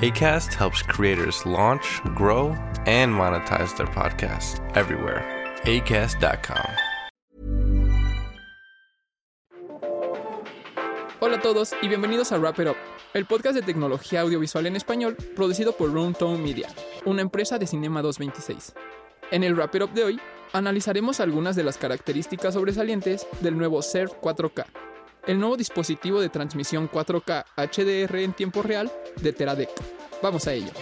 ACAST helps creators launch, grow, and monetize their podcasts everywhere. ACAST.com. Hola a todos y bienvenidos a Wrap It Up, el podcast de tecnología audiovisual en español producido por Room Tone Media, una empresa de Cinema 226. En el Wrap It Up de hoy, analizaremos algunas de las características sobresalientes del nuevo Surf 4K, el nuevo dispositivo de transmisión 4K HDR en tiempo real de Teradek. Vamos a ello.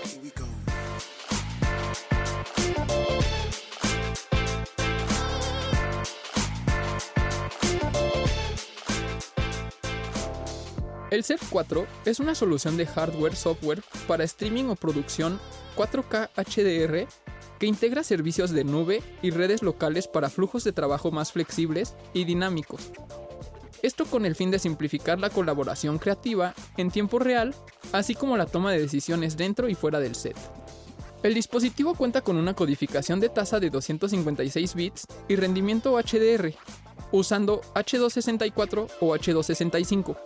El Surf 4 es una solución de hardware-software para streaming o producción 4K HDR que integra servicios de nube y redes locales para flujos de trabajo más flexibles y dinámicos. Esto con el fin de simplificar la colaboración creativa en tiempo real, así como la toma de decisiones dentro y fuera del set. El dispositivo cuenta con una codificación de tasa de 256 bits y rendimiento HDR, usando H264 o H265.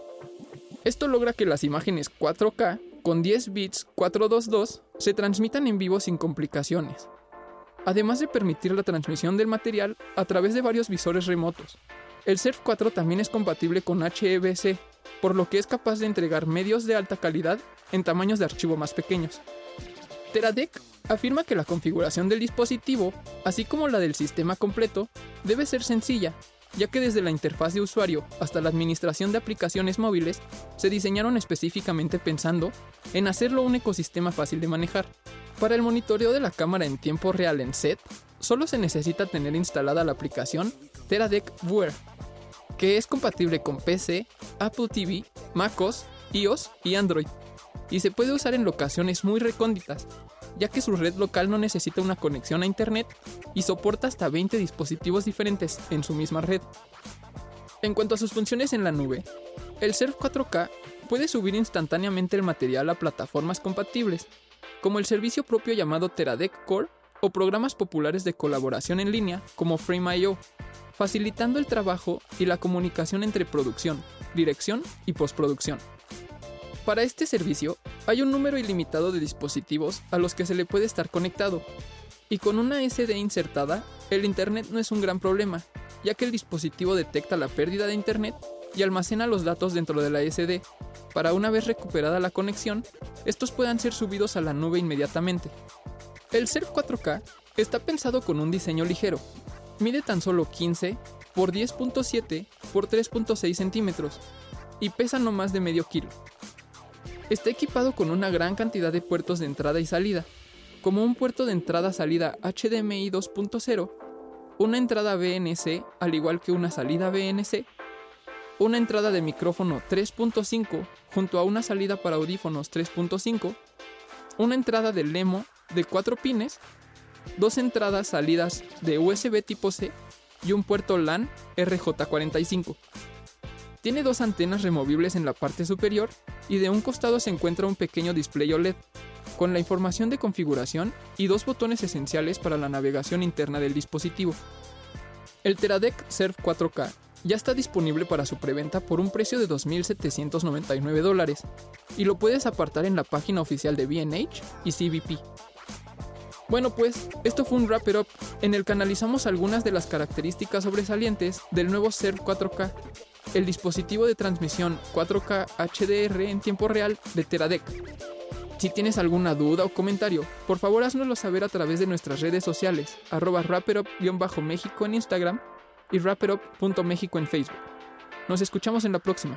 Esto logra que las imágenes 4K con 10 bits 422 se transmitan en vivo sin complicaciones, además de permitir la transmisión del material a través de varios visores remotos. El Surf 4 también es compatible con HEVC, por lo que es capaz de entregar medios de alta calidad en tamaños de archivo más pequeños. Teradek afirma que la configuración del dispositivo, así como la del sistema completo, debe ser sencilla, ya que desde la interfaz de usuario hasta la administración de aplicaciones móviles se diseñaron específicamente pensando en hacerlo un ecosistema fácil de manejar. Para el monitoreo de la cámara en tiempo real en set, solo se necesita tener instalada la aplicación Teradek Viewer, que es compatible con PC, Apple TV, MacOS, iOS y Android, y se puede usar en locaciones muy recónditas, ya que su red local no necesita una conexión a Internet y soporta hasta 20 dispositivos diferentes en su misma red. En cuanto a sus funciones en la nube, el Surf 4K puede subir instantáneamente el material a plataformas compatibles, como el servicio propio llamado Teradek Core o programas populares de colaboración en línea como Frame.io, facilitando el trabajo y la comunicación entre producción, dirección y postproducción. Para este servicio hay un número ilimitado de dispositivos a los que se le puede estar conectado, y con una SD insertada, el Internet no es un gran problema, ya que el dispositivo detecta la pérdida de Internet y almacena los datos dentro de la SD, para una vez recuperada la conexión, estos puedan ser subidos a la nube inmediatamente. El Surf 4K está pensado con un diseño ligero, mide tan solo 15 por 10.7 por 3.6 centímetros y pesa no más de medio kilo. Está equipado con una gran cantidad de puertos de entrada y salida, como un puerto de entrada-salida HDMI 2.0, una entrada BNC al igual que una salida BNC, una entrada de micrófono 3.5 junto a una salida para audífonos 3.5, una entrada de Lemo de 4 pines, dos entradas salidas de USB tipo C y un puerto LAN RJ45. Tiene dos antenas removibles en la parte superior y de un costado se encuentra un pequeño display OLED con la información de configuración y dos botones esenciales para la navegación interna del dispositivo. El Teradek Surf 4K ya está disponible para su preventa por un precio de 2.799 dólares y lo puedes apartar en la página oficial de BH y CBP. Bueno pues, esto fue un Wrap It Up en el que analizamos algunas de las características sobresalientes del nuevo Surf 4K, el dispositivo de transmisión 4K HDR en tiempo real de Teradek. Si tienes alguna duda o comentario, por favor haznoslo saber a través de nuestras redes sociales, arroba méxico en Instagram y wrapitup.mexico en Facebook. Nos escuchamos en la próxima.